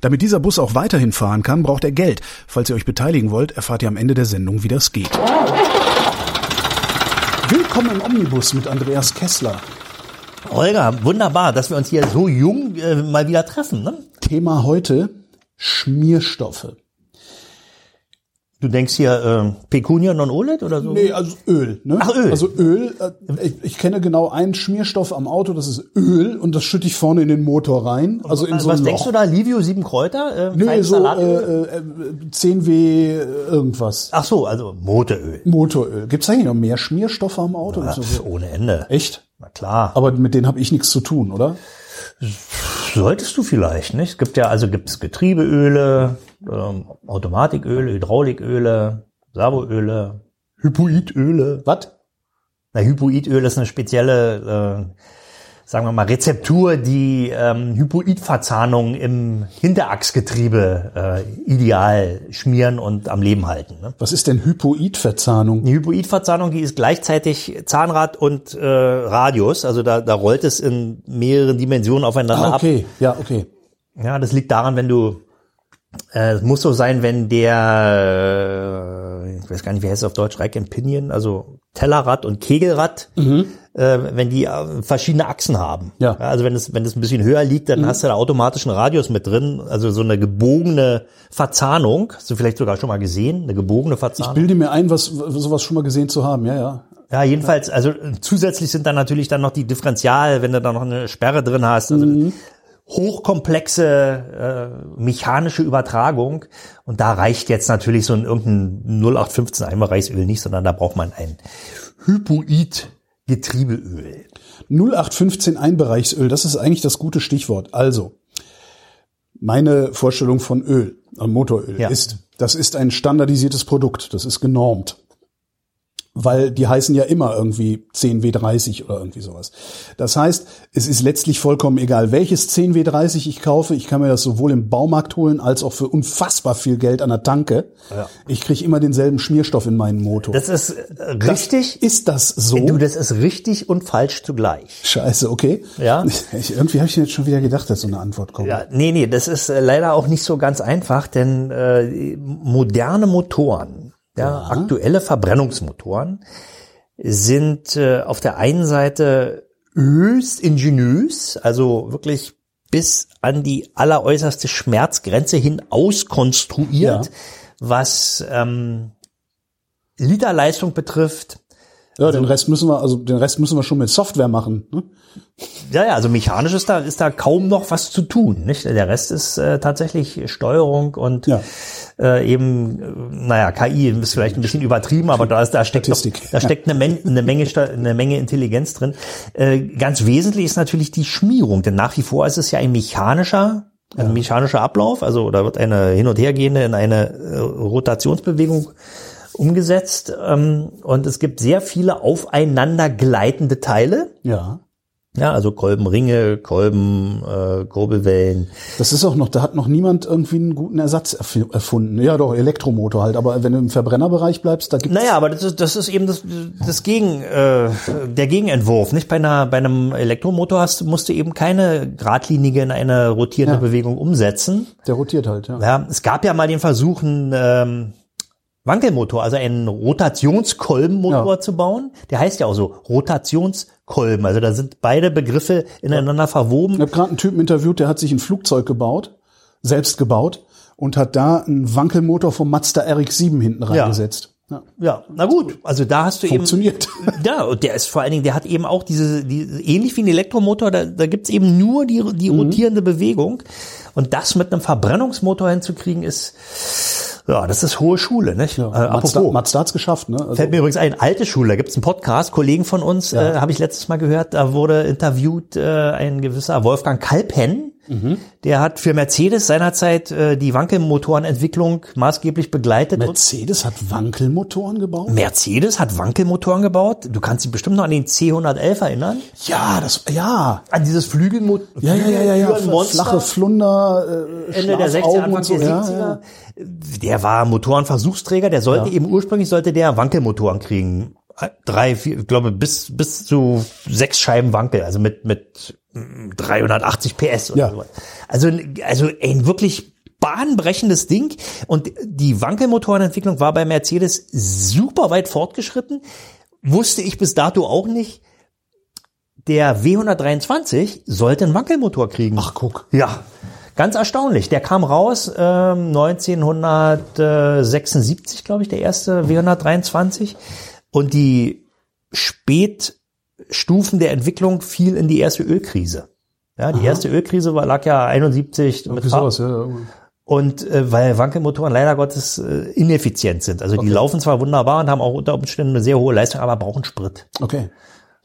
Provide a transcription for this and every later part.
Damit dieser Bus auch weiterhin fahren kann, braucht er Geld. Falls ihr euch beteiligen wollt, erfahrt ihr am Ende der Sendung, wie das geht. Willkommen im Omnibus mit Andreas Kessler. Holger, wunderbar, dass wir uns hier so jung äh, mal wieder treffen. Ne? Thema heute Schmierstoffe. Du denkst hier äh, Pecunia non olet oder so? Nee, also Öl. Ne? Ach, Öl. Also Öl, äh, ich, ich kenne genau einen Schmierstoff am Auto, das ist Öl und das schütte ich vorne in den Motor rein. Also in was so ein was Loch. denkst du da? Livio sieben Kräuter? Äh, Nee, so äh, äh, 10W irgendwas. Ach so, also Motoröl. Motoröl. Gibt's eigentlich noch mehr Schmierstoffe am Auto? Ja, so? ohne Ende. Echt? Na klar. Aber mit denen habe ich nichts zu tun, oder? Solltest du vielleicht, nicht? Es gibt ja, also gibt's Getriebeöle, ähm, Automatiköle, Hydrauliköle, Servoöle, Hypoidöle. Was? Na, Hypoidöl ist eine spezielle, äh, sagen wir mal, Rezeptur, die ähm, Hypoidverzahnung im Hinterachsgetriebe äh, ideal schmieren und am Leben halten. Ne? Was ist denn Hypoidverzahnung? Die Hypoidverzahnung, die ist gleichzeitig Zahnrad und äh, Radius, also da, da rollt es in mehreren Dimensionen aufeinander Ah, ab. okay. Ja, okay. Ja, das liegt daran, wenn du, äh, es muss so sein, wenn der, äh, ich weiß gar nicht, wie heißt es auf Deutsch, Rack and Pinion, also Tellerrad und Kegelrad, äh, wenn die äh, verschiedene Achsen haben. Ja. Also wenn es, wenn es ein bisschen höher liegt, dann hast du da automatisch einen Radius mit drin, also so eine gebogene Verzahnung, hast du vielleicht sogar schon mal gesehen, eine gebogene Ich Verzahnung. bilde mir ein, was sowas schon mal gesehen zu haben. Ja, ja. Ja, jedenfalls, also zusätzlich sind dann natürlich dann noch die Differential, wenn du da noch eine Sperre drin hast, also hochkomplexe äh, mechanische Übertragung. Und da reicht jetzt natürlich so ein irgendein 0815 Einbereichsöl nicht, sondern da braucht man ein Hypoid-Getriebeöl. 0815 Einbereichsöl, das ist eigentlich das gute Stichwort. Also, meine Vorstellung von Öl, äh, Motoröl Ja. ist, das ist ein standardisiertes Produkt, das ist genormt. Weil die heißen ja immer irgendwie 10W30 oder irgendwie sowas. Das heißt, es ist letztlich vollkommen egal, welches 10W30 ich kaufe. Ich kann mir das sowohl im Baumarkt holen, als auch für unfassbar viel Geld an der Tanke. Ich kriege immer denselben Schmierstoff in meinen Motor. Das ist äh, richtig. ist das so? Du, das ist richtig und falsch zugleich. Scheiße, okay. Ja. Ich, irgendwie habe ich jetzt schon wieder gedacht, dass so eine Antwort kommt. Ja, nee, nee, das ist äh, leider auch nicht so ganz einfach, denn äh, moderne Motoren, ja, aktuelle Verbrennungsmotoren sind äh, auf der einen Seite höchst ingeniös, also wirklich bis an die alleräußerste Schmerzgrenze hin auskonstruiert, Ja. was ähm, Literleistung betrifft. Ja, den Rest müssen wir, also den Rest müssen wir schon mit Software machen. Ne? Ja, ja, also mechanisch ist da, ist da kaum noch was zu tun. Nicht? Der Rest ist äh, tatsächlich Steuerung und Ja. äh, eben, äh, naja, KI ist vielleicht ein bisschen übertrieben, aber da, ist, da steckt, noch, da steckt eine, Men eine, Menge, eine Menge Intelligenz drin. Äh, ganz wesentlich ist natürlich die Schmierung, denn nach wie vor ist es ja ein mechanischer, ein mechanischer Ablauf, also da wird eine hin und hergehende in eine äh, Rotationsbewegung umgesetzt ähm, und es gibt sehr viele aufeinander gleitende Teile. Ja. Ja, also Kolbenringe, Kolben, äh, Kurbelwellen. Das ist auch noch, da hat noch niemand irgendwie einen guten Ersatz erf- erfunden. Ja, doch, Elektromotor halt, aber wenn du im Verbrennerbereich bleibst, da gibt's Naja, aber das ist, das ist eben das, das Gegen, äh, der Gegenentwurf. Nicht bei einer, bei einem Elektromotor hast, musst du eben keine geradlinige in eine rotierende Ja. Bewegung umsetzen. der rotiert halt, ja. Ja, es gab ja mal den Versuch, ein, ähm, Wankelmotor, also einen Rotationskolbenmotor Ja. zu bauen. Der heißt ja auch so Rotationskolben. Also da sind beide Begriffe ineinander verwoben. Ich habe gerade einen Typen interviewt, der hat sich ein Flugzeug gebaut, selbst gebaut und hat da einen Wankelmotor vom Mazda RX-7 hinten reingesetzt. Ja. Ja, na gut. Also da hast du Funktioniert. eben. Ja, und der ist vor allen Dingen, der hat eben auch diese, die, ähnlich wie ein Elektromotor, da, da gibt's eben nur die, die Mhm. rotierende Bewegung. Und das mit einem Verbrennungsmotor hinzukriegen, ist, ja, das ist hohe Schule, nicht? Ja. Äh, apropos. Mazda hat's geschafft, ne? Also, Fällt mir übrigens ein, alte Schule, da gibt's einen Podcast, Kollegen von uns, äh, habe ich letztes Mal gehört, da wurde interviewt äh, ein gewisser Wolfgang Kalpen, Mhm. der hat für Mercedes seinerzeit äh, die Wankelmotorenentwicklung maßgeblich begleitet. Mercedes hat Wankelmotoren gebaut? Mercedes hat Wankelmotoren gebaut. Du kannst dich bestimmt noch an den C111 erinnern. Ja, das, ja. An dieses Flügelmotor. Ja, ja, ja, ja, ja. Monster. Flache Flunder, äh, Ende der 60er, Schlafaugen Anfang so. der Ja, 70er. ja. Der war Motorenversuchsträger, der sollte eben ursprünglich sollte der Wankelmotoren kriegen. Drei, vier, ich glaube, bis, bis zu sechs Scheiben Wankel, also mit, mit mm, 380 PS oder Ja. sowas. Also, also ein wirklich bahnbrechendes Ding. Und die Wankelmotorenentwicklung war bei Mercedes super weit fortgeschritten. Wusste ich bis dato auch nicht. Der W123 sollte einen Wankelmotor kriegen. Ach, guck. Ja, ganz erstaunlich. Der kam raus ähm, 1976, glaube ich, der erste W123. Und die Spätstufen der Entwicklung fiel in die erste Ölkrise. Ja, die erste Ölkrise war, lag ja 71 mit sowas, ja. ja. und äh, weil Wankelmotoren leider Gottes äh, ineffizient sind. Also die laufen zwar wunderbar und haben auch unter Umständen eine sehr hohe Leistung, aber brauchen Sprit. Okay.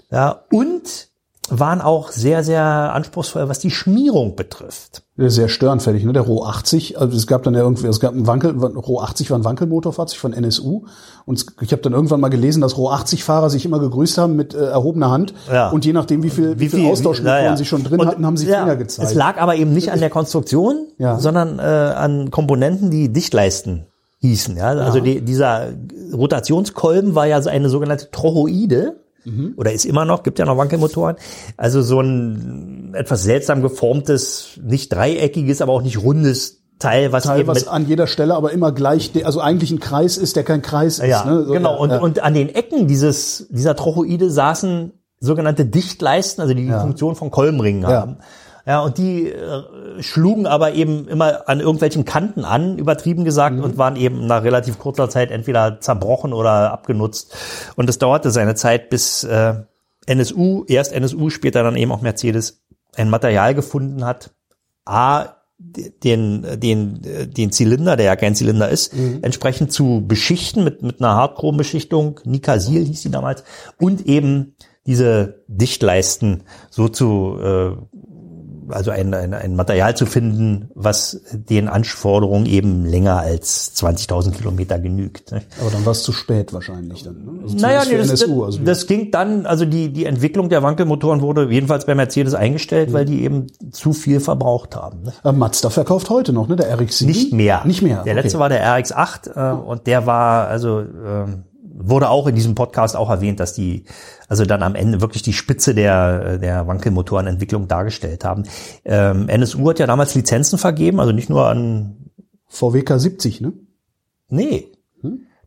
Ja, und waren auch sehr, sehr anspruchsvoll, was die Schmierung betrifft. Sehr störenfällig, ne? Der Roh 80, also es gab dann ja irgendwie, es gab einen Wankel, Roh 80 war ein Wankelmotorfahrzeug von NSU und ich habe dann irgendwann mal gelesen, dass Roh 80 Fahrer sich immer gegrüßt haben mit äh, erhobener Hand Ja. und je nachdem, wie viel, wie, viel wie- Austauschmotoren na ja. sie schon drin Und, hatten, haben sie Finger gezeigt. Es lag aber eben nicht an der Konstruktion, sondern äh, an Komponenten, die Dichtleisten hießen. Ja? Also die, dieser Rotationskolben war ja so eine sogenannte Trochoide. Mhm. Oder ist immer noch, gibt ja noch Wankelmotoren. Also so ein etwas seltsam geformtes, nicht dreieckiges, aber auch nicht rundes Teil, was Teil, was an jeder Stelle aber immer gleich, also eigentlich ein Kreis ist, der kein Kreis ist. Ja, ne? So, genau. Und, ja. und an den Ecken dieses, dieser Trochoide saßen sogenannte Dichtleisten, also die die Funktion von Kolbenringen haben. Ja, und die äh, schlugen aber eben immer an irgendwelchen Kanten an, übertrieben gesagt, Mhm. und waren eben nach relativ kurzer Zeit entweder zerbrochen oder abgenutzt. Und es dauerte seine Zeit, bis äh, NSU, erst NSU, später dann eben auch Mercedes, ein Material gefunden hat, A, den, den, den Zylinder, der ja kein Zylinder ist, entsprechend zu beschichten mit, mit einer Hardchrome-Beschichtung, Nikasil hieß die damals, und eben diese Dichtleisten so zu, äh, also ein, ein, ein Material zu finden, was den Anforderungen eben länger als 20.000 Kilometer genügt. Ne? aber dann war es zu spät wahrscheinlich dann. Ne? Also Naja, nee, das, NSU. Also das ging dann, also die, die Entwicklung der Wankelmotoren wurde jedenfalls bei Mercedes eingestellt, weil die eben zu viel verbraucht haben. Ne? äh, Mazda verkauft heute noch, ne? Der RX-7. Nicht mehr. Nicht mehr. Der okay. letzte war der RX8 äh, und der war, also ähm, wurde auch in diesem Podcast auch erwähnt, dass die also dann am Ende wirklich die Spitze der, der Wankelmotorenentwicklung dargestellt haben. Ähm, NSU hat ja damals Lizenzen vergeben, also nicht nur an, VW K70, ne? nee,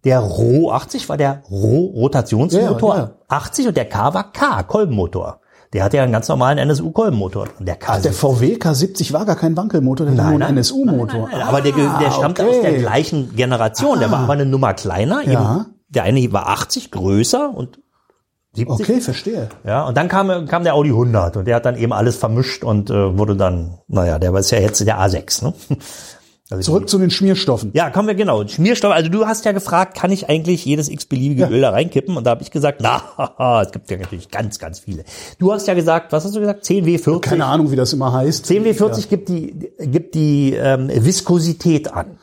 der Ro 80 war der Ro-Rotationsmotor Ja, ja. 80 und der K war K, Kolbenmotor. Der hatte ja einen ganz normalen NSU-Kolbenmotor. Der K Ach, der VW K70 war gar kein Wankelmotor, der war nur ein NSU-Motor. Nein, aber der, der stammt Ah, okay. aus der gleichen Generation. Der war aber eine Nummer kleiner. Ja. Eben, der eine war 80 größer und 70. Okay, verstehe. Ja, und dann kam, kam der Audi 100 und der hat dann eben alles vermischt und äh, wurde dann, naja, der war ja jetzt der A6. Ne? Also Zurück zu den Schmierstoffen. ja, kommen wir genau. Schmierstoff. Also du hast ja gefragt, kann ich eigentlich jedes x-beliebige Öl da reinkippen? Und da habe ich gesagt, na, es gibt ja natürlich ganz, ganz viele. Du hast ja gesagt, was hast du gesagt? 10W40. Keine Ahnung, wie das immer heißt. 10W40 gibt die, gibt die ähm, Viskosität an.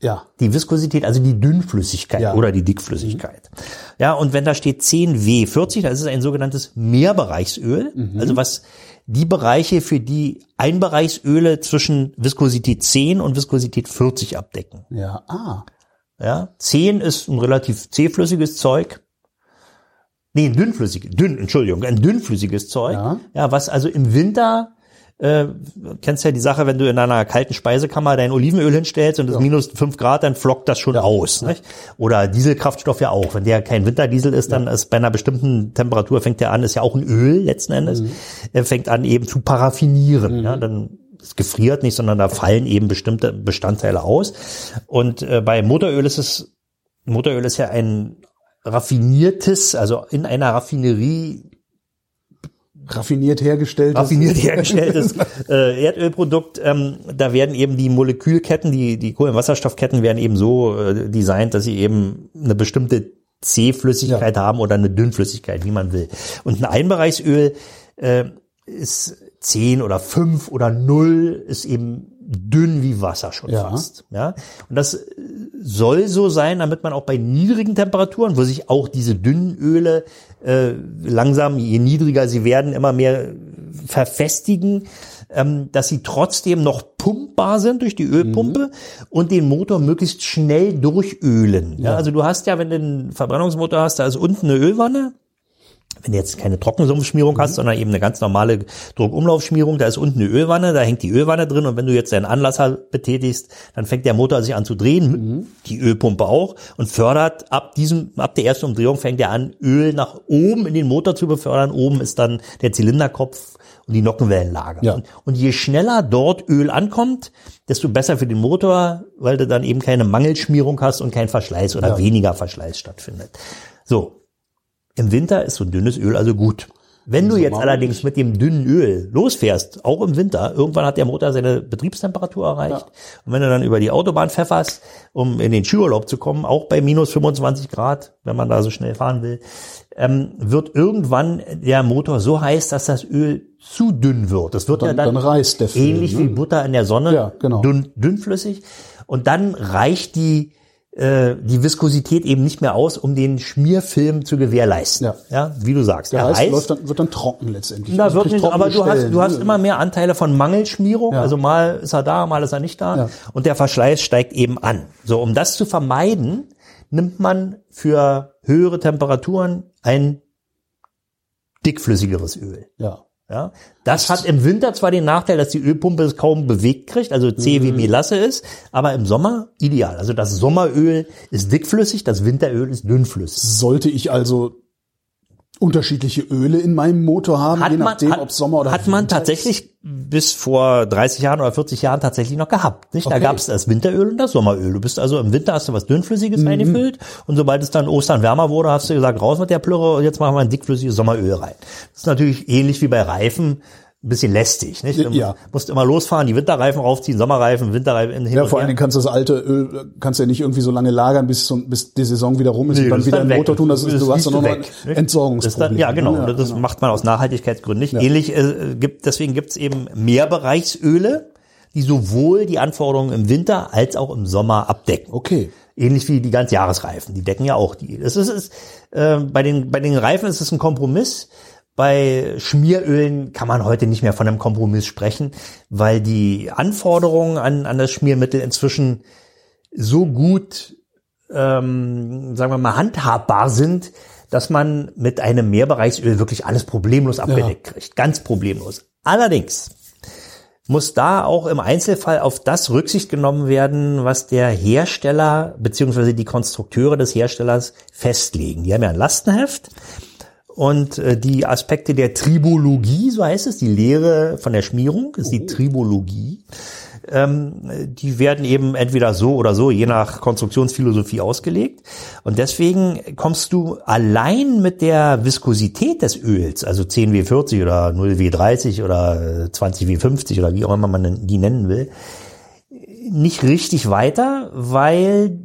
Ja. Die Viskosität, also die Dünnflüssigkeit Ja. oder die Dickflüssigkeit. Ja, und wenn da steht 10W40, das ist ein sogenanntes Mehrbereichsöl, also was die Bereiche für die Einbereichsöle zwischen Viskosität 10 und Viskosität 40 abdecken. Ja. Ah. Ja, 10 ist ein relativ zähflüssiges Zeug. Nee, ein dünnflüssig, dünn, Entschuldigung, ein dünnflüssiges Zeug. Ja. Ja, was also im Winter äh, kennst ja die Sache, wenn du in einer kalten Speisekammer dein Olivenöl hinstellst und es ja. minus fünf Grad, dann flockt das schon ja. aus. Nicht? Oder Dieselkraftstoff ja auch. Wenn der kein Winterdiesel ist, dann ist bei einer bestimmten Temperatur fängt der an, ist ja auch ein Öl letzten Endes, mhm. er fängt an eben zu paraffinieren. Mhm. Ja, dann es gefriert nicht, sondern da fallen eben bestimmte Bestandteile aus. Und äh, bei Motoröl ist es, Motoröl ist ja ein raffiniertes, also in einer Raffinerie raffiniert hergestelltes raffiniert hergestelltes äh, Erdölprodukt. Ähm, da werden eben die Molekülketten, die die Kohlenwasserstoffketten werden eben so äh, designt, dass sie eben eine bestimmte C-Flüssigkeit ja. haben oder eine Dünnflüssigkeit, wie man will. Und ein Einbereichsöl äh, ist 10 oder 5 oder 0 ist eben dünn wie Wasser schon ja. fast. Ja, und das soll so sein, damit man auch bei niedrigen Temperaturen, wo sich auch diese dünnen Öle äh, langsam, je niedriger sie werden, immer mehr verfestigen, ähm, dass sie trotzdem noch pumpbar sind durch die Ölpumpe mhm. und den Motor möglichst schnell durchölen. Ja. ja. also du hast ja, wenn du einen Verbrennungsmotor hast, da ist unten eine Ölwanne wenn du jetzt keine Trockensumpfschmierung hast, mhm. sondern eben eine ganz normale Druckumlaufschmierung, da ist unten eine Ölwanne, da hängt die Ölwanne drin und wenn du jetzt deinen Anlasser betätigst, dann fängt der Motor sich an zu drehen, mhm. die Ölpumpe auch und fördert ab diesem, ab der ersten Umdrehung fängt er an, Öl nach oben in den Motor zu befördern. Oben ist dann der Zylinderkopf und die Nockenwellenlage. Ja. Und, und je schneller dort Öl ankommt, desto besser für den Motor, weil du dann eben keine Mangelschmierung hast und kein Verschleiß oder ja. weniger Verschleiß stattfindet. So, im Winter ist so dünnes Öl also gut. Wenn du jetzt allerdings mit dem dünnen Öl losfährst, auch im Winter, irgendwann hat der Motor seine Betriebstemperatur erreicht. Ja. Und wenn du dann über die Autobahn pfefferst, um in den Skiurlaub zu kommen, auch bei minus 25 Grad, wenn man da so schnell fahren will, ähm, wird irgendwann der Motor so heiß, dass das Öl zu dünn wird. Das wird dann, ja dann, dann reißt der Film, ähnlich ne? wie Butter in der Sonne, ja, genau. dünn, dünnflüssig. Und dann reicht die äh, die Viskosität eben nicht mehr aus, um den Schmierfilm zu gewährleisten. Ja, ja wie du sagst. Der heißt, läuft dann, wird dann trocken letztendlich. Na, wird nicht, aber du hast, du hast ne? immer mehr Anteile von Mangelschmierung. Ja. Also mal ist er da, mal ist er nicht da. Ja. Und der Verschleiß steigt eben an. So, um das zu vermeiden, nimmt man für höhere Temperaturen ein dickflüssigeres Öl. Ja. Ja, das hat im Winter zwar den Nachteil, dass die Ölpumpe es kaum bewegt kriegt, also C wie mhm. Melasse ist, aber im Sommer ideal. Also das Sommeröl ist dickflüssig, das Winteröl ist dünnflüssig. Sollte ich also unterschiedliche Öle in meinem Motor haben, hat je nachdem, ob Sommer oder Hat Winter man tatsächlich ist? bis vor 30 Jahren oder 40 Jahren tatsächlich noch gehabt. Nicht? Okay. Da gab es das Winteröl und das Sommeröl. Du bist also im Winter hast du was dünnflüssiges mhm. eingefüllt und sobald es dann Ostern wärmer wurde, hast du gesagt, raus mit der Plürre und jetzt machen wir ein dickflüssiges Sommeröl rein. Das ist natürlich ähnlich wie bei Reifen ein bisschen lästig, nicht? Du ja. musst immer losfahren, die Winterreifen raufziehen, Sommerreifen, Winterreifen hin Ja, vor allen Dingen kannst du das alte Öl, kannst du ja nicht irgendwie so lange lagern, bis, so, bis die Saison wieder rum ist nee, und dann wieder im Motor tun. Das, ist, du hast dann noch ein Entsorgungsproblem. ja, genau. Ja, das genau. macht man aus Nachhaltigkeitsgründen nicht. Ja. Ähnlich, äh, gibt, deswegen gibt's eben Mehrbereichsöle, die sowohl die Anforderungen im Winter als auch im Sommer abdecken. Okay. Ähnlich wie die ganz Jahresreifen, die decken ja auch die. Das ist, ist äh, bei den bei den Reifen ist es ein Kompromiss. Bei Schmierölen kann man heute nicht mehr von einem Kompromiss sprechen, weil die Anforderungen an, an das Schmiermittel inzwischen so gut, ähm, sagen wir mal, handhabbar sind, dass man mit einem Mehrbereichsöl wirklich alles problemlos abgedeckt ja. kriegt. Ganz problemlos. Allerdings muss da auch im Einzelfall auf das Rücksicht genommen werden, was der Hersteller beziehungsweise die Konstrukteure des Herstellers festlegen. Die haben ja ein Lastenheft und äh, die Aspekte der Tribologie, so heißt es, die Lehre von der Schmierung, ist die oh. Tribologie. Ähm, die werden eben entweder so oder so, je nach Konstruktionsphilosophie ausgelegt. Und deswegen kommst du allein mit der Viskosität des Öls, also 10W40 oder 0W30 oder 20W50 oder wie auch immer man die nennen will, nicht richtig weiter, weil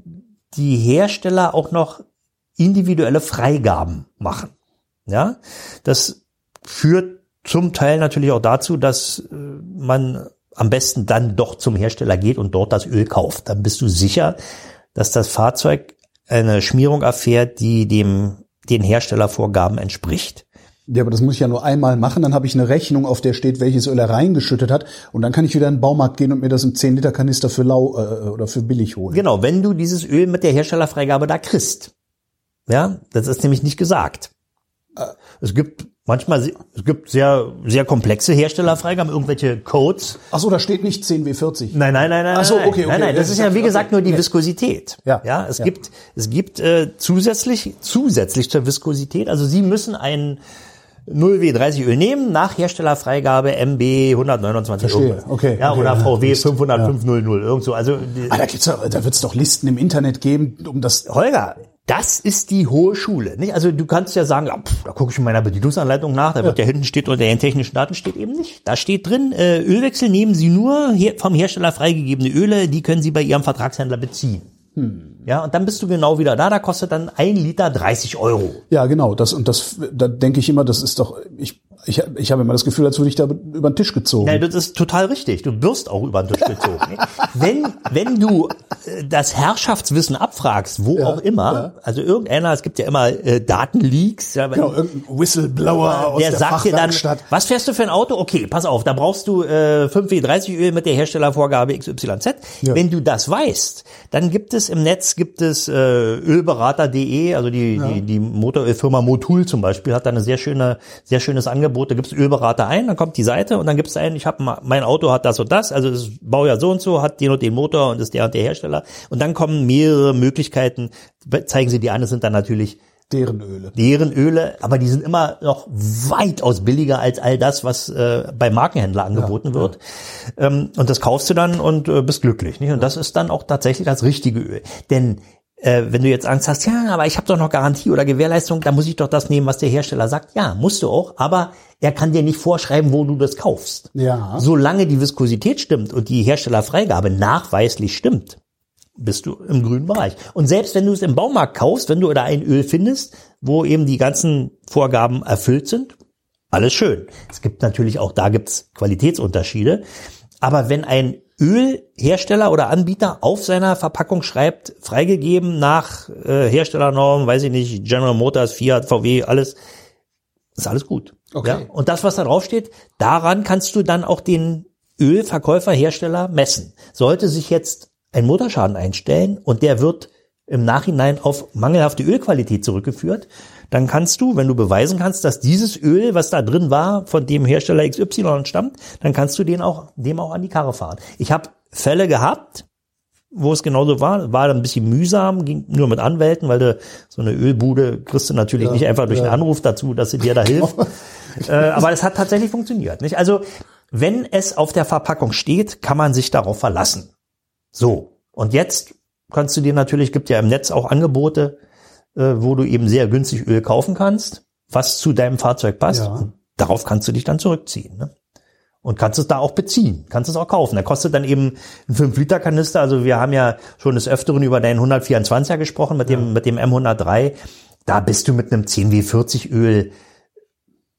die Hersteller auch noch individuelle Freigaben machen. Ja, das führt zum Teil natürlich auch dazu, dass äh, man am besten dann doch zum Hersteller geht und dort das Öl kauft. Dann bist du sicher, dass das Fahrzeug eine Schmierung erfährt, die dem den Herstellervorgaben entspricht. Ja, aber das muss ich ja nur einmal machen, dann habe ich eine Rechnung, auf der steht, welches Öl er reingeschüttet hat und dann kann ich wieder in den Baumarkt gehen und mir das im 10 Liter Kanister für lau äh, oder für billig holen. Genau, wenn du dieses Öl mit der Herstellerfreigabe da kriegst. Ja, das ist nämlich nicht gesagt. Es gibt Manchmal, es gibt sehr, sehr komplexe Herstellerfreigaben, irgendwelche Codes. Ach so, da steht nicht 10W40. Nein, nein, nein, nein. Ach so, okay, okay. Nein, nein, das ist ja, wie okay. gesagt, nur die Ja. Viskosität. Ja. Ja, es Ja. gibt, es gibt, äh, zusätzlich, zusätzlich zur Viskosität, also Sie müssen ein 0W30 Öl nehmen, nach Herstellerfreigabe MB 129 Verstehe, irgendwas. okay, Ja, okay, oder ja, VW Mist. 50500, irgend so. Also, Ah, da gibt's ja, da wird's doch Listen im Internet geben, um das. Holger, das ist die hohe Schule. Nicht? Also du kannst ja sagen, ja, pff, da gucke ich in meiner Bedienungsanleitung nach, da wird ja hinten steht unter den technischen Daten steht eben nicht. Da steht drin, äh, Ölwechsel nehmen Sie nur vom Hersteller freigegebene Öle, die können Sie bei Ihrem Vertragshändler beziehen. Ja, und dann bist du genau wieder da, da kostet dann ein Liter 30 Euro. Ja, genau. Das und das, da denke ich immer, das ist doch. Ich, ich, ich habe immer das Gefühl, als würde ich da über den Tisch gezogen. Nein, das ist total richtig. Du wirst auch über den Tisch gezogen. wenn, wenn du äh, das Herrschaftswissen abfragst, wo auch immer, also irgendeiner, es gibt ja immer äh, Datenleaks, ja, Genau, irgendein Whistleblower aus der, der, sagt dir dann, was fährst du für ein Auto? Okay, pass auf, da brauchst du äh, 5W30 Öl mit der Herstellervorgabe XYZ. Ja. Wenn du das weißt, dann gibt es im Netz gibt es äh, ölberater.de, also die, die die Motorölfirma Motul zum Beispiel hat da eine sehr schöne sehr schönes Angebot. Da gibt's Ölberater ein, dann kommt die Seite und dann gibt's einen, ich habe mein Auto hat das und das, also das Baujahr so und so, hat den und den Motor und ist der und der Hersteller und dann kommen mehrere Möglichkeiten, zeigen sie die an, das sind dann natürlich Deren Öle. deren Öle, aber die sind immer noch weitaus billiger als all das, was äh, bei Markenhändler angeboten wird. Ähm, und das kaufst du dann und äh, bist glücklich. Nicht? Und das ist dann auch tatsächlich das richtige Öl. Denn äh, wenn du jetzt Angst hast, ja, aber ich habe doch noch Garantie oder Gewährleistung, dann muss ich doch das nehmen, was der Hersteller sagt. Ja, musst du auch, aber er kann dir nicht vorschreiben, wo du das kaufst. Ja. Solange die Viskosität stimmt und die Herstellerfreigabe nachweislich stimmt, bist du im grünen Bereich. Und selbst wenn du es im Baumarkt kaufst, wenn du da ein Öl findest, wo eben die ganzen Vorgaben erfüllt sind, alles schön. Es gibt natürlich auch, da gibt's Qualitätsunterschiede. Aber wenn ein Ölhersteller oder Anbieter auf seiner Verpackung schreibt, freigegeben nach äh, Herstellernormen, weiß ich nicht, General Motors, Fiat, VW, alles, ist alles gut. Okay. Ja? Und das, was da drauf steht, daran kannst du dann auch den Ölverkäufer, Hersteller messen. Sollte sich jetzt ein Motorschaden einstellen und der wird im Nachhinein auf mangelhafte Ölqualität zurückgeführt, dann kannst du, wenn du beweisen kannst, dass dieses Öl, was da drin war, von dem Hersteller XY stammt, dann kannst du den auch, dem auch an die Karre fahren. Ich habe Fälle gehabt, wo es genauso war, war dann ein bisschen mühsam, ging nur mit Anwälten, weil du so eine Ölbude kriegst du natürlich nicht einfach durch einen Anruf dazu, dass sie dir da hilft. äh, aber es hat tatsächlich funktioniert. Nicht? Also wenn es auf der Verpackung steht, kann man sich darauf verlassen. So und jetzt kannst du dir natürlich, gibt ja im Netz auch Angebote, wo du eben sehr günstig Öl kaufen kannst, was zu deinem Fahrzeug passt. Ja. Darauf kannst du dich dann zurückziehen. Ne? Und kannst es da auch beziehen, kannst es auch kaufen. Da kostet dann eben ein 5-Liter-Kanister. Also wir haben ja schon des Öfteren über deinen 124er gesprochen mit dem, mit dem M103. Da bist du mit einem 10W40 Öl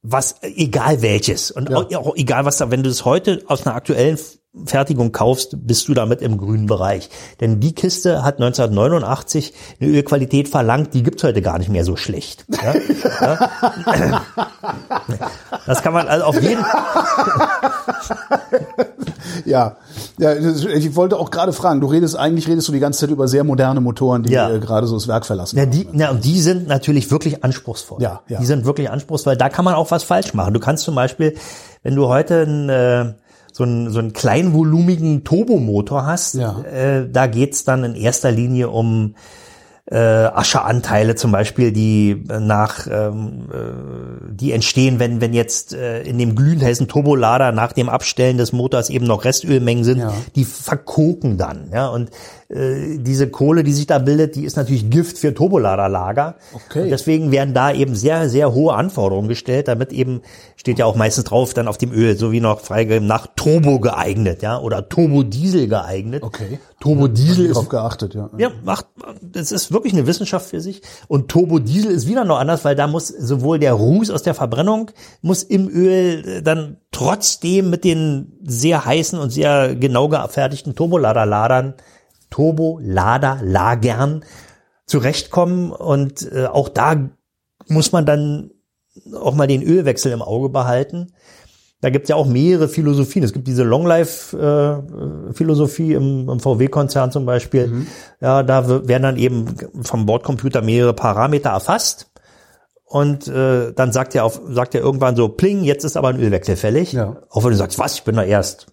was, egal welches. Und Ja. auch, auch egal was da, wenn du es heute aus einer aktuellen Fertigung kaufst, bist du damit im grünen Bereich. Denn die Kiste hat 1989 eine Ölqualität verlangt, die gibt's heute gar nicht mehr so schlecht. Ja? Ja? Das kann man also auf jeden Ja, ja ich wollte auch gerade fragen, du redest eigentlich redest du die ganze Zeit über sehr moderne Motoren, die Ja. äh, gerade so das Werk verlassen. Ja, die, na, und die sind natürlich wirklich anspruchsvoll. Ja, ja. Die sind wirklich anspruchsvoll. Da kann man auch was falsch machen. Du kannst zum Beispiel, wenn du heute ein, äh, so einen, so einen kleinvolumigen Turbomotor hast, Ja. äh, da geht's dann in erster Linie um äh, Ascheanteile zum Beispiel, die äh, nach ähm, äh, die entstehen, wenn wenn jetzt äh, in dem glühend heißen Turbolader nach dem Abstellen des Motors eben noch Restölmengen sind, Ja. die verkoken dann, ja und äh, diese Kohle, die sich da bildet, die ist natürlich Gift für Turboladerlager. Okay. Und deswegen werden da eben sehr sehr hohe Anforderungen gestellt, damit eben steht ja auch meistens drauf dann auf dem Öl, so wie noch freigegeben nach Turbo geeignet, ja oder Turbo Diesel geeignet. Okay. Turbo Diesel ist geachtet, ja. ja, macht, das ist wirklich eine Wissenschaft für sich. Und Turbodiesel ist wieder noch anders, weil da muss sowohl der Ruß aus der Verbrennung muss im Öl äh, dann trotzdem mit den sehr heißen und sehr genau gefertigten Turboladerladern, Turboladerlagern zurechtkommen. Und äh, auch da muss man dann auch mal den Ölwechsel im Auge behalten. Da gibt es ja auch mehrere Philosophien. Es gibt diese Long-Life-Philosophie im, im VW-Konzern zum Beispiel. Ja, da werden dann eben vom Bordcomputer mehrere Parameter erfasst. und äh, dann sagt er auf, sagt er irgendwann so, pling, jetzt ist aber ein Ölwechsel fällig. Ja. Auch wenn du sagst, was, ich bin da erst,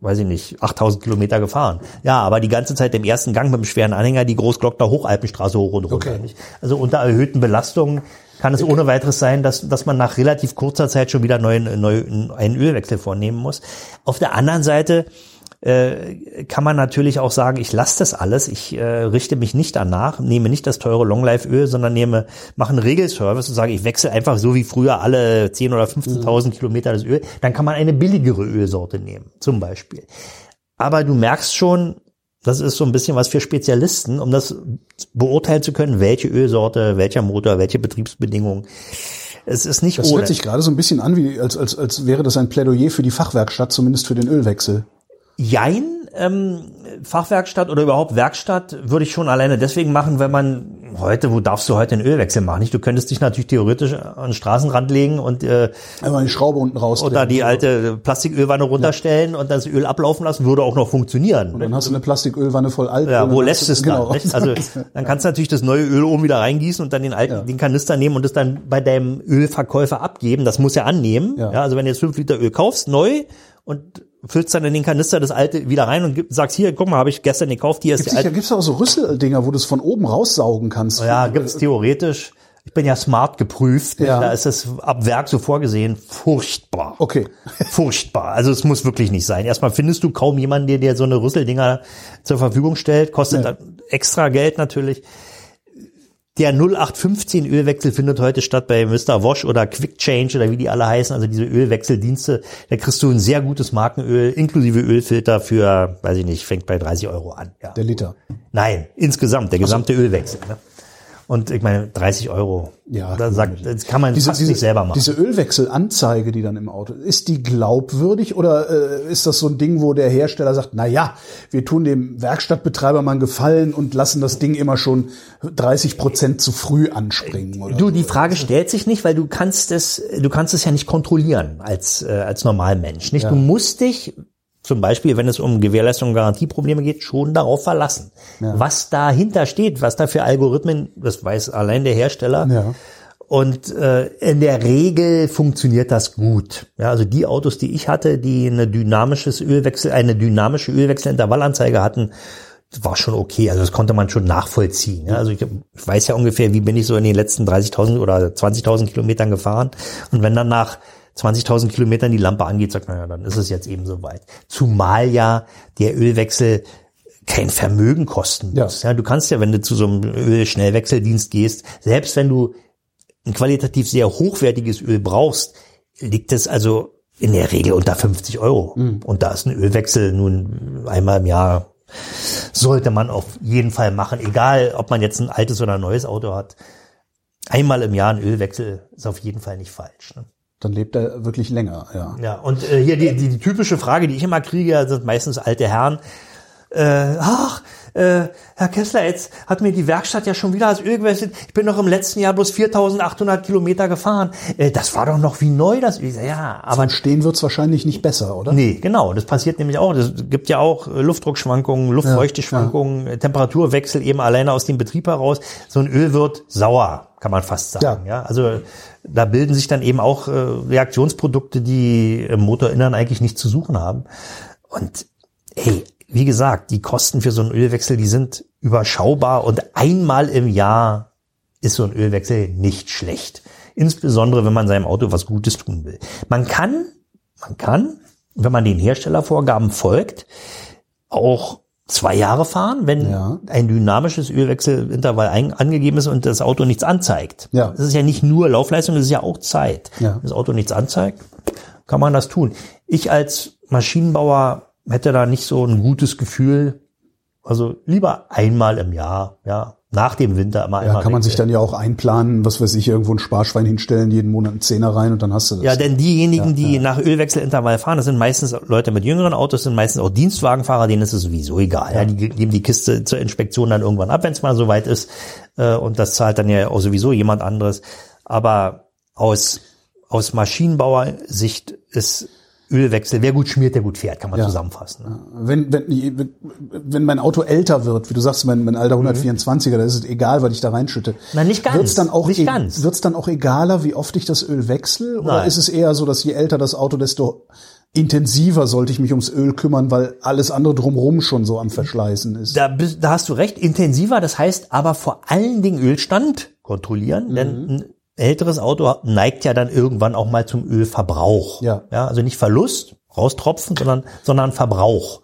weiß ich nicht, 8000 Kilometer gefahren. Ja, aber die ganze Zeit im ersten Gang mit dem schweren Anhänger die Großglockner Hochalpenstraße hoch und runter. Okay. Also unter erhöhten Belastungen kann es ohne weiteres sein, dass, dass man nach relativ kurzer Zeit schon wieder neuen, neu, einen Ölwechsel vornehmen muss. Auf der anderen Seite äh, kann man natürlich auch sagen, ich lasse das alles, ich äh, richte mich nicht danach, nehme nicht das teure Longlife-Öl, sondern nehme, mache einen Regelservice und sage, ich wechsle einfach so wie früher alle 10.000 oder 15.000 Kilometer das Öl. Dann kann man eine billigere Ölsorte nehmen, zum Beispiel. Aber du merkst schon, das ist so ein bisschen was für Spezialisten, um das beurteilen zu können, welche Ölsorte, welcher Motor, welche Betriebsbedingungen. Es ist nicht Das ohne. hört sich gerade so ein bisschen an, wie als, als, als wäre das ein Plädoyer für die Fachwerkstatt, zumindest für den Ölwechsel. Jein, ähm, Fachwerkstatt oder überhaupt Werkstatt würde ich schon alleine deswegen machen, wenn man heute, wo darfst du heute einen Ölwechsel machen? Nicht? Du könntest dich natürlich theoretisch an den Straßenrand legen und äh, Einmal die Schraube unten raus. oder die alte Plastikölwanne runterstellen und das Öl ablaufen lassen, würde auch noch funktionieren. Und dann hast du eine Plastikölwanne voll Alkohol. Ja, wo dann lässt es dann? genau. Nicht? Also dann kannst du natürlich das neue Öl oben wieder reingießen und dann den alten, den Kanister nehmen und es dann bei deinem Ölverkäufer abgeben. Das muss er annehmen. Ja. Ja. also wenn du jetzt fünf Liter Öl kaufst, neu und füllst dann in den Kanister das alte wieder rein und sagst hier, guck mal, habe ich gestern gekauft, hier ist Gibt's die alte. gibt's auch so Rüsseldinger, wo du es von oben raussaugen kannst. Ja, gibt's theoretisch. Ich bin ja smart geprüft. Ja. Da ist das ab Werk so vorgesehen. Furchtbar. Okay. Furchtbar. Also es muss wirklich nicht sein. Erstmal findest du kaum jemanden, der dir so eine Rüsseldinger zur Verfügung stellt. Kostet Ja. dann extra Geld natürlich. Der 0815 Ölwechsel findet heute statt bei Mr. Wash oder Quick Change oder wie die alle heißen, also diese Ölwechseldienste. Da kriegst du ein sehr gutes Markenöl inklusive Ölfilter für, weiß ich nicht, fängt bei 30 Euro an. Ja. Der Liter. Nein, insgesamt, der gesamte Ölwechsel. Ne? Und ich meine, 30 Euro. Ja, da sagt, das kann man Diese, fast diese, nicht selber machen. diese Ölwechselanzeige, die dann im Auto, ist die glaubwürdig oder äh, ist das so ein Ding, wo der Hersteller sagt, na ja, wir tun dem Werkstattbetreiber mal einen Gefallen und lassen das Ding immer schon 30 Prozent zu früh anspringen? Oder? Du, die Frage stellt sich nicht, weil du kannst es, du kannst es ja nicht kontrollieren als, äh, als Normalmensch, nicht? Du musst dich, zum Beispiel, wenn es um Gewährleistung und Garantieprobleme geht, schon darauf verlassen. Was dahinter steht, was da für Algorithmen, das weiß allein der Hersteller. Ja. Und äh, in der Regel funktioniert das gut. Ja, also die Autos, die ich hatte, die eine dynamisches Ölwechsel, eine dynamische Ölwechselintervallanzeige hatten, war schon okay. Also das konnte man schon nachvollziehen. Ja, also ich, ich weiß ja ungefähr, wie bin ich so in den letzten 30.000 oder 20.000 Kilometern gefahren. Und wenn dann nach 20.000 Kilometern die Lampe angeht, sagt man ja, dann ist es jetzt eben soweit. Zumal ja der Ölwechsel kein Vermögen kosten Ja. muss. Ja, du kannst ja, wenn du zu so einem Ölschnellwechseldienst gehst, selbst wenn du ein qualitativ sehr hochwertiges Öl brauchst, liegt es also in der Regel unter 50 Euro. Und da ist ein Ölwechsel nun einmal im Jahr sollte man auf jeden Fall machen, egal ob man jetzt ein altes oder ein neues Auto hat. Einmal im Jahr ein Ölwechsel ist auf jeden Fall nicht falsch. Ne? Dann lebt er wirklich länger, ja. Ja, und äh, hier die, die, die typische Frage, die ich immer kriege, sind meistens alte Herren. Äh, ach, äh, Herr Kessler, jetzt hat mir die Werkstatt ja schon wieder das Öl gewechselt. Ich bin doch im letzten Jahr bloß 4.800 Kilometer gefahren. Äh, das war doch noch wie neu, das Öl. Ja, aber Am Stehen wird's wahrscheinlich nicht besser, oder? Nee, genau. Das passiert nämlich auch. Es gibt ja auch äh, Luftdruckschwankungen, Luftfeuchteschwankungen, äh, Temperaturwechsel eben alleine aus dem Betrieb heraus. So ein Öl wird sauer, kann man fast sagen. Ja. Ja. Also da bilden sich dann eben auch äh, Reaktionsprodukte, die im Motorinnern eigentlich nichts zu suchen haben. Und hey, wie gesagt, die Kosten für so einen Ölwechsel, die sind überschaubar und einmal im Jahr ist so ein Ölwechsel nicht schlecht. Insbesondere, wenn man seinem Auto was Gutes tun will. Man kann, man kann, wenn man den Herstellervorgaben folgt, auch zwei Jahre fahren, wenn Ja. ein dynamisches Ölwechselintervall ein, angegeben ist und das Auto nichts anzeigt. Ja. Das ist ja nicht nur Laufleistung, das ist ja auch Zeit. Ja. Wenn das Auto nichts anzeigt, kann man das tun. Ich als Maschinenbauer hätte da nicht so ein gutes Gefühl. Also lieber einmal im Jahr, ja, nach dem Winter immer Ja, einmal. kann man sich dann ja auch einplanen, was weiß ich, irgendwo ein Sparschwein hinstellen, jeden Monat einen Zehner rein und dann hast du das. Ja, denn diejenigen, die nach Ölwechselintervall fahren, das sind meistens Leute mit jüngeren Autos, sind meistens auch Dienstwagenfahrer, denen ist es sowieso egal. Ja, die geben die Kiste zur Inspektion dann irgendwann ab, wenn es mal soweit ist. Äh, Und das zahlt dann ja auch sowieso jemand anderes. Aber aus, aus Maschinenbauersicht ist Ölwechsel, wer gut schmiert, der gut fährt, kann man Ja. zusammenfassen. Ne? Wenn, wenn, wenn, mein Auto älter wird, wie du sagst, mein, mein alter 124er, da ist es egal, was ich da reinschütte. Mhm. Na, nicht ganz. Wird's dann auch, Nicht e- ganz. Wird's dann auch egaler, wie oft ich das Öl wechsle? Oder Nein. ist es eher so, dass je älter das Auto, desto intensiver sollte ich mich ums Öl kümmern, weil alles andere drumherum schon so am Verschleißen ist? Da, bist- da hast du recht, intensiver, das heißt aber vor allen Dingen Ölstand kontrollieren, denn ein älteres Auto neigt ja dann irgendwann auch mal zum Ölverbrauch. Ja. ja also nicht Verlust, raustropfen, sondern, sondern Verbrauch.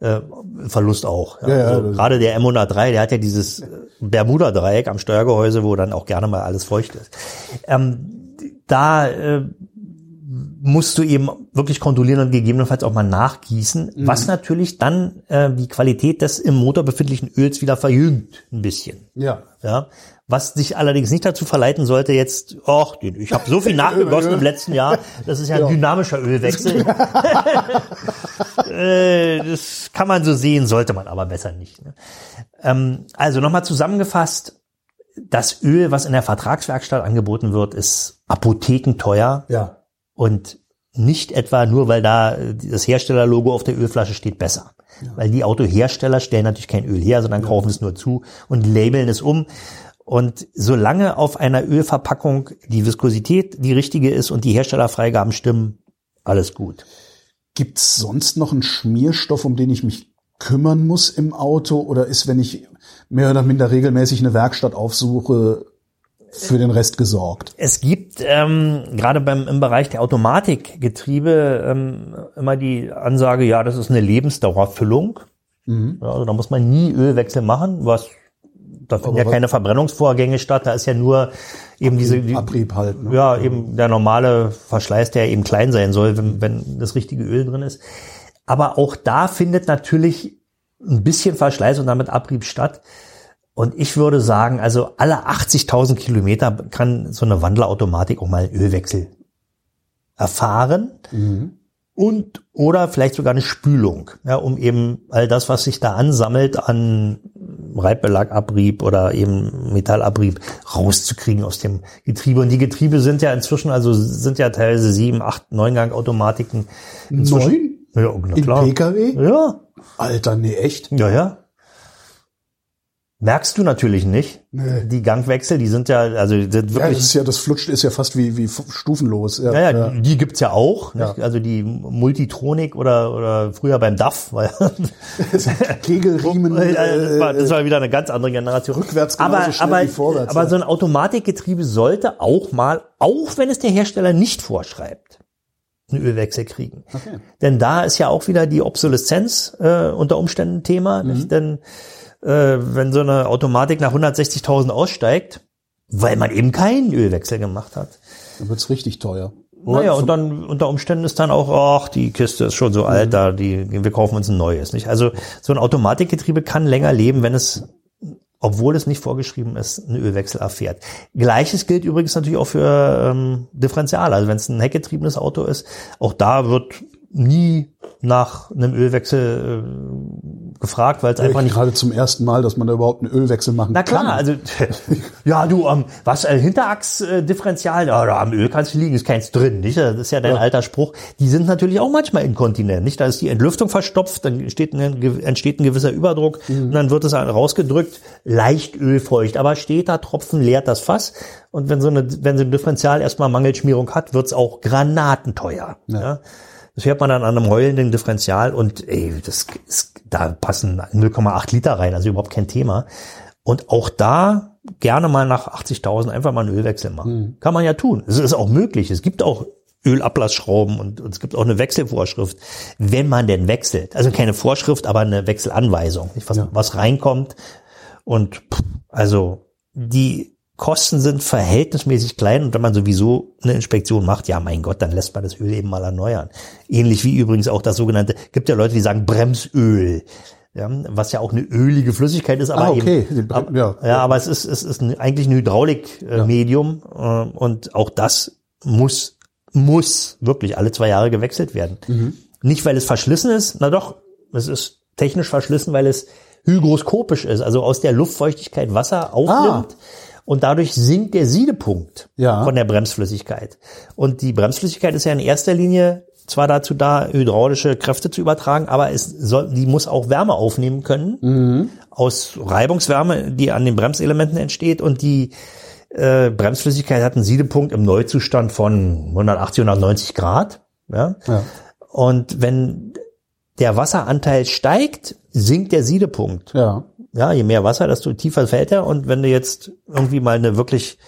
Äh, Verlust auch. Ja. Ja, ja, also gerade der M103, der hat ja dieses äh, Bermuda-Dreieck am Steuergehäuse, wo dann auch gerne mal alles feucht ist. Ähm, da äh, musst du eben wirklich kontrollieren und gegebenenfalls auch mal nachgießen, Mhm. was natürlich dann äh, die Qualität des im Motor befindlichen Öls wieder verjüngt, ein bisschen. Ja. Ja, was dich allerdings nicht dazu verleiten sollte, jetzt, ach, ich habe so viel nachgegossen im letzten Jahr, das ist ja ein dynamischer Ölwechsel. Äh, das kann man so sehen, sollte man aber besser nicht. Ne? Ähm, also nochmal zusammengefasst, das Öl, was in der Vertragswerkstatt angeboten wird, ist apothekenteuer Ja. Und nicht etwa nur, weil da äh, das Herstellerlogo auf der Ölflasche steht, besser. Weil die Autohersteller stellen natürlich kein Öl her, sondern kaufen es nur zu und labeln es um. Und solange auf einer Ölverpackung die Viskosität die richtige ist und die Herstellerfreigaben stimmen, alles gut. Gibt's sonst noch einen Schmierstoff, um den ich mich kümmern muss im Auto? Oder ist, wenn ich mehr oder minder regelmäßig eine Werkstatt aufsuche, für den Rest gesorgt? Es gibt ähm, gerade beim im Bereich der Automatikgetriebe ähm, immer die Ansage, ja, das ist eine Lebensdauerfüllung. Ja, also da muss man nie Ölwechsel machen, was da finden Aber ja keine Verbrennungsvorgänge statt. Da ist ja nur eben diese die, Abrieb halt. Ne? ja eben der normale Verschleiß, der eben klein sein soll, wenn, wenn das richtige Öl drin ist. Aber auch da findet natürlich ein bisschen Verschleiß und damit Abrieb statt. Und ich würde sagen, also alle 80.000 Kilometer kann so eine Wandlerautomatik auch mal einen Ölwechsel erfahren und oder vielleicht sogar eine Spülung, ja, um eben all das, was sich da ansammelt an Reibbelagabrieb oder eben Metallabrieb rauszukriegen aus dem Getriebe. Und die Getriebe sind ja inzwischen, also sind ja teilweise sieben, acht, neungang Automatiken. Neun? Ja, na In klar. PKW? Ja, Alter, nee, echt? ja, ja. Merkst du natürlich nicht. Nee. Die Gangwechsel, die sind ja, also sind Ja, wirklich. das ist ja, das flutscht ist ja fast wie, wie stufenlos. Ja, Ja, ja, Die, gibt's ja auch. Ja. Also die Multitronik oder, oder früher beim DAF. Weil, Kegelriemen. Äh, das, war, wieder eine ganz andere Generation. Rückwärts aber, aber, wie vorwärts, aber so ein Automatikgetriebe sollte auch mal, auch wenn es der Hersteller nicht vorschreibt, einen Ölwechsel kriegen. Okay. Denn da ist ja auch wieder die Obsoleszenz äh, unter Umständen Thema. Mhm. Nicht? Denn äh, wenn so eine Automatik nach 160.000 aussteigt, weil man eben keinen Ölwechsel gemacht hat. Dann wird's richtig teuer. Naja, und dann unter Umständen ist dann auch, ach, die Kiste ist schon so alt, da, die, wir kaufen uns ein neues, nicht? Also so ein Automatikgetriebe kann länger leben, wenn es, obwohl es nicht vorgeschrieben ist, einen Ölwechsel erfährt. Gleiches gilt übrigens natürlich auch für ähm, Differentiale. Also wenn es ein heckgetriebenes Auto ist, auch da wird nie nach einem Ölwechsel äh, gefragt, weil es einfach Ich nicht gerade zum ersten Mal, dass man da überhaupt einen Ölwechsel machen na klar, kann. also ja, du, ähm, was äh, Hinterachsdifferential, ja, da am Öl kannst du liegen, ist keins drin, nicht? Das ist ja dein alter Spruch. Die sind natürlich auch manchmal inkontinent, nicht? Da ist die Entlüftung verstopft, dann entsteht ein, entsteht ein gewisser Überdruck und dann wird es rausgedrückt, leicht ölfeucht, aber steht da Tropfen leert das Fass und wenn so eine wenn so ein Differential erstmal Mangelschmierung hat, wird's auch granatenteuer. Ja. Das fährt man dann an einem heulenden Differential und ey, das ist, da passen 0,8 Liter rein, also überhaupt kein Thema. Und auch da gerne mal nach 80.000 einfach mal einen Ölwechsel machen. Kann man ja tun. Es ist auch möglich. Es gibt auch Ölablassschrauben und, und es gibt auch eine Wechselvorschrift, wenn man denn wechselt. Also keine Vorschrift, aber eine Wechselanweisung, nicht, was, was reinkommt. Und pff, also die Kosten sind verhältnismäßig klein und wenn man sowieso eine Inspektion macht, ja mein Gott, dann lässt man das Öl eben mal erneuern. Ähnlich wie übrigens auch das sogenannte, gibt ja Leute, die sagen Bremsöl. Ja, was ja auch eine ölige Flüssigkeit ist, aber Ah, okay. Eben, aber, ja. ja. aber es ist, es ist ein, eigentlich ein Hydraulikmedium äh, und auch das muss, muss wirklich alle zwei Jahre gewechselt werden. Mhm. Nicht, weil es verschlissen ist, na doch, es ist technisch verschlissen, weil es hygroskopisch ist, also aus der Luftfeuchtigkeit Wasser aufnimmt. Und dadurch sinkt der Siedepunkt Ja. von der Bremsflüssigkeit. Und die Bremsflüssigkeit ist ja in erster Linie zwar dazu da, hydraulische Kräfte zu übertragen, aber es soll, die muss auch Wärme aufnehmen können aus Reibungswärme, die an den Bremselementen entsteht und die äh, Bremsflüssigkeit hat einen Siedepunkt im Neuzustand von 180, 190 Grad. Ja? Ja. Und wenn der Wasseranteil steigt, sinkt der Siedepunkt. Ja. Ja, je mehr Wasser, desto tiefer fällt er. Und wenn du jetzt irgendwie mal eine wirklich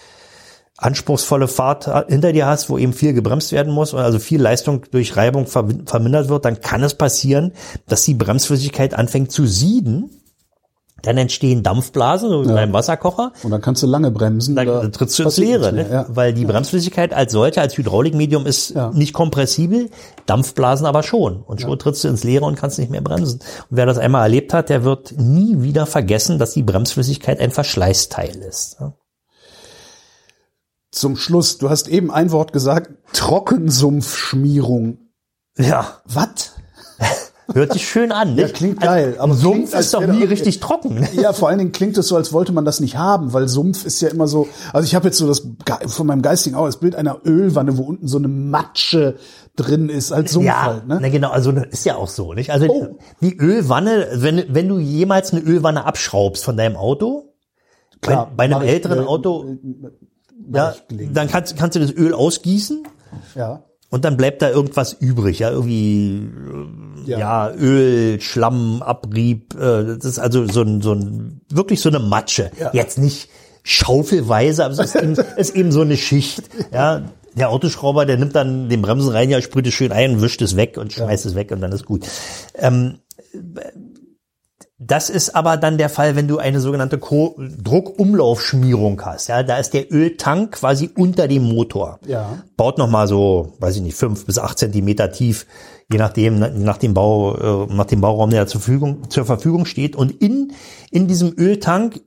anspruchsvolle Fahrt hinter dir hast, wo eben viel gebremst werden muss, also viel Leistung durch Reibung ver- vermindert wird, dann kann es passieren, dass die Bremsflüssigkeit anfängt zu sieden. Dann entstehen Dampfblasen, so wie beim Wasserkocher. Und dann kannst du lange bremsen. Dann da trittst du ins Leere, ne? Ja. weil die Bremsflüssigkeit als solche, als Hydraulikmedium ist Ja. nicht kompressibel, Dampfblasen aber schon. Und schon trittst du ins Leere und kannst nicht mehr bremsen. Und wer das einmal erlebt hat, der wird nie wieder vergessen, dass die Bremsflüssigkeit ein Verschleißteil ist. ne? Zum Schluss, du hast eben ein Wort gesagt, Trockensumpfschmierung. Ja, Was? Hört sich schön an, Ja, nicht? klingt geil, aber Ein Sumpf ist doch nie richtig trocken. ne? Ja, vor allen Dingen klingt es so, als wollte man das nicht haben, weil Sumpf ist ja immer so, also ich habe jetzt so das von meinem geistigen Auge das Bild einer Ölwanne, wo unten so eine Matsche drin ist, als Sumpf Ja, halt, ne? na genau, also ist ja auch so, nicht? Also Oh. die Ölwanne, wenn, wenn du jemals eine Ölwanne abschraubst von deinem Auto, Klar, bei, bei einem mach ich, älteren äh, Auto, ja, dann kannst, kannst du das Öl ausgießen Ja. Und dann bleibt da irgendwas übrig, ja, irgendwie Ja. ja, Öl, Schlamm, Abrieb, äh, das ist also so ein, so ein wirklich so eine Matsche. Ja. Jetzt nicht schaufelweise, aber es ist eben, ist eben so eine Schicht. Ja, der Autoschrauber, der nimmt dann den Bremsenreiniger, sprüht es schön ein, wischt es weg und schmeißt es weg und dann ist gut. Ähm, das ist aber dann der Fall, wenn du eine sogenannte Druckumlaufschmierung hast. Ja, da ist der Öltank quasi unter dem Motor. Ja. Baut noch mal so, weiß ich nicht, fünf bis acht Zentimeter tief, je nachdem, nach dem Bau, äh, nach dem Bauraum, der zur Verfügung, zur Verfügung steht. Und in, in diesem Öltank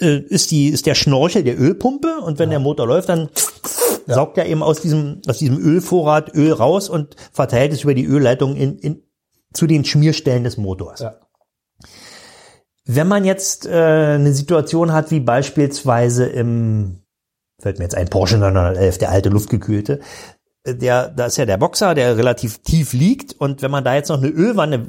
äh, ist die, ist der Schnorchel der Ölpumpe. Und wenn der Motor läuft, dann saugt er eben aus diesem, aus diesem Ölvorrat Öl raus und verteilt es über die Ölleitung in, in, zu den Schmierstellen des Motors. Ja. Wenn man jetzt äh, eine Situation hat, wie beispielsweise im, fällt mir jetzt ein Porsche 911, der alte luftgekühlte, äh, der, da ist ja der Boxer, der relativ tief liegt und wenn man da jetzt noch eine Ölwanne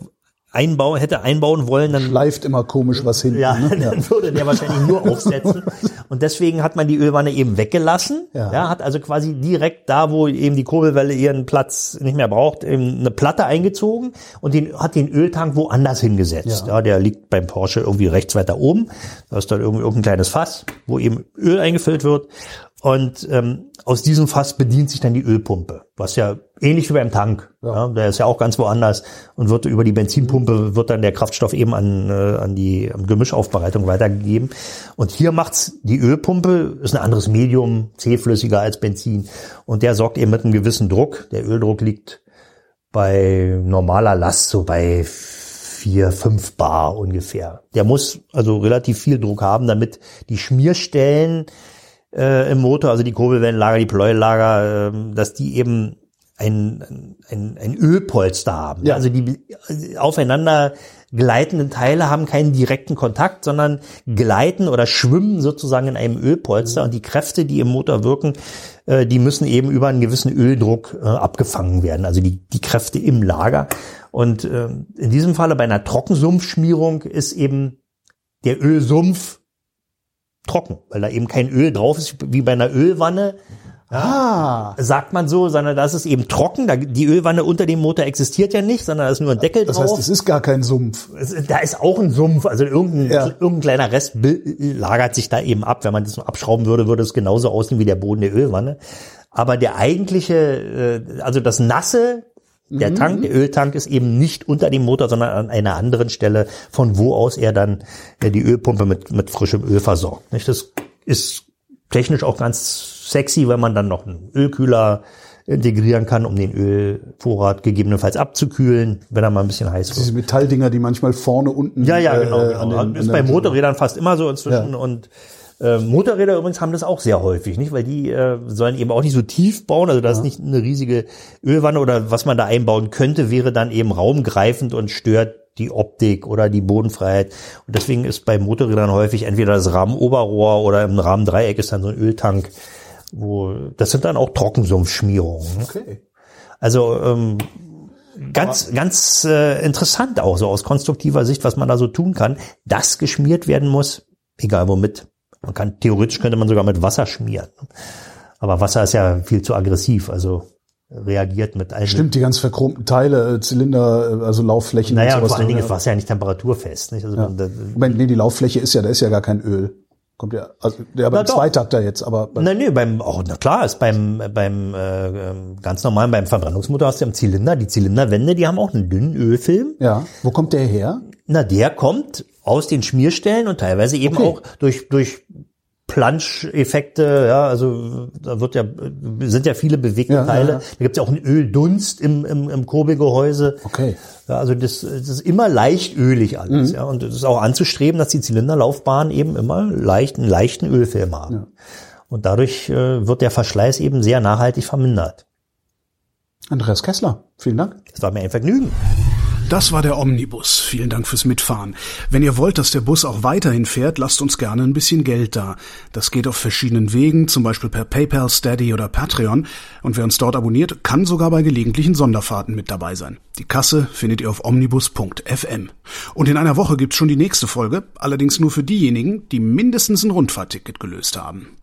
einbauen, hätte einbauen wollen, dann Schleift immer komisch was hinten. ja, ne? dann würde der wahrscheinlich nur aufsetzen. Und deswegen hat man die Ölwanne eben weggelassen. Ja. Ja. hat also quasi direkt da, wo eben die Kurbelwelle ihren Platz nicht mehr braucht, eben eine Platte eingezogen und den, hat den Öltank woanders hingesetzt. Ja. Ja. der liegt beim Porsche irgendwie rechts weiter oben. Da ist dann irgendwie irgendein kleines Fass, wo eben Öl eingefüllt wird. Und ähm, aus diesem Fass bedient sich dann die Ölpumpe, was ja ähnlich wie beim Tank. Ja. der ist ja auch ganz woanders und wird über die Benzinpumpe wird dann der Kraftstoff eben an, äh, an die an Gemischaufbereitung weitergegeben. Und hier macht's die Ölpumpe ist ein anderes Medium, zähflüssiger als Benzin und der sorgt eben mit einem gewissen Druck. Der Öldruck liegt bei normaler Last so bei vier, fünf Bar ungefähr. Der muss also relativ viel Druck haben, damit die Schmierstellen äh, im Motor, also die Kurbelwellenlager, die Pleuellager, äh, dass die eben ein, ein, ein Ölpolster haben. Ja. Also die aufeinander gleitenden Teile haben keinen direkten Kontakt, sondern gleiten oder schwimmen sozusagen in einem Ölpolster und die Kräfte, die im Motor wirken, äh, die müssen eben über einen gewissen Öldruck äh, abgefangen werden, also die, die Kräfte im Lager. Und äh, in diesem Falle bei einer Trockensumpfschmierung ist eben der Ölsumpf trocken, weil da eben kein Öl drauf ist, wie bei einer Ölwanne, Ah, sagt man so, sondern das ist eben trocken. Da, die Ölwanne unter dem Motor existiert ja nicht, sondern da ist nur ein Deckel das drauf. heißt, es ist gar kein Sumpf. Da ist auch ein Sumpf, also irgendein, Ja. irgendein kleiner Rest lagert sich da eben ab. Wenn man das nur abschrauben würde, würde es genauso aussehen wie der Boden der Ölwanne. Aber der eigentliche, äh, also das Nasse, der Tank, der Öltank ist eben nicht unter dem Motor, sondern an einer anderen Stelle, von wo aus er dann äh, die Ölpumpe mit, mit frischem Öl versorgt. Das ist technisch auch ganz sexy, wenn man dann noch einen Ölkühler integrieren kann, um den Ölvorrat gegebenenfalls abzukühlen, wenn er mal ein bisschen heiß wird. Diese Metalldinger, die manchmal vorne unten. Ja, ja, äh, genau. genau. den- an ist bei Motorrädern fast immer so inzwischen Ja. und äh, Motorräder übrigens haben das auch sehr häufig, nicht? Weil die äh, sollen eben auch nicht so tief bauen, also da ist nicht eine riesige Ölwanne oder was man da einbauen könnte, wäre dann eben raumgreifend und stört die Optik oder die Bodenfreiheit. Und deswegen ist bei Motorrädern häufig entweder das Rahmenoberrohr oder im Rahmendreieck ist dann so ein Öltank, wo das sind dann auch Trockensumpfschmierungen. ne? Okay. Also ähm, ganz, Aber ganz äh, interessant auch so aus konstruktiver Sicht, was man da so tun kann, dass geschmiert werden muss, egal womit. Man kann theoretisch könnte man sogar mit Wasser schmieren. Aber Wasser ist ja viel zu aggressiv, also reagiert mit allen. Stimmt, die ganz verchromten Teile, äh, Zylinder, äh, also Laufflächen. Naja, und, und vor allen Dingen ist Wasser ja nicht temperaturfest. Nicht? Also ja. man, nee, die Lauffläche ist ja, da ist ja gar kein Öl. Kommt ja, also der beim Zweitakter jetzt, aber Nein, nee, beim oh, na klar, ist beim beim äh, ähm, ganz normalen beim Verbrennungsmotor hast du im Zylinder, die Zylinderwände, die haben auch einen dünnen Ölfilm. Ja. Wo kommt der her? Na, der kommt aus den Schmierstellen und teilweise eben okay. auch durch durch Planscheffekte, ja, also da wird ja sind ja viele bewegte ja, Teile. Ja, ja. Da gibt's ja auch einen Öldunst im, im, im Kurbelgehäuse. Okay. Ja, also das, das ist immer leicht ölig alles, mhm. ja, und es ist auch anzustreben, dass die Zylinderlaufbahnen eben immer leicht einen leichten Ölfilm haben. Und dadurch äh, wird der Verschleiß eben sehr nachhaltig vermindert. Andreas Kessler, vielen Dank. Es war mir ein Vergnügen. Das war der Omnibus. Vielen Dank fürs Mitfahren. Wenn ihr wollt, dass der Bus auch weiterhin fährt, lasst uns gerne ein bisschen Geld da. Das geht auf verschiedenen Wegen, zum Beispiel per PayPal, Steady oder Patreon. Und wer uns dort abonniert, kann sogar bei gelegentlichen Sonderfahrten mit dabei sein. Die Kasse findet ihr auf omnibus.fm. Und in einer Woche gibt's schon die nächste Folge, allerdings nur für diejenigen, die mindestens ein Rundfahrtticket gelöst haben.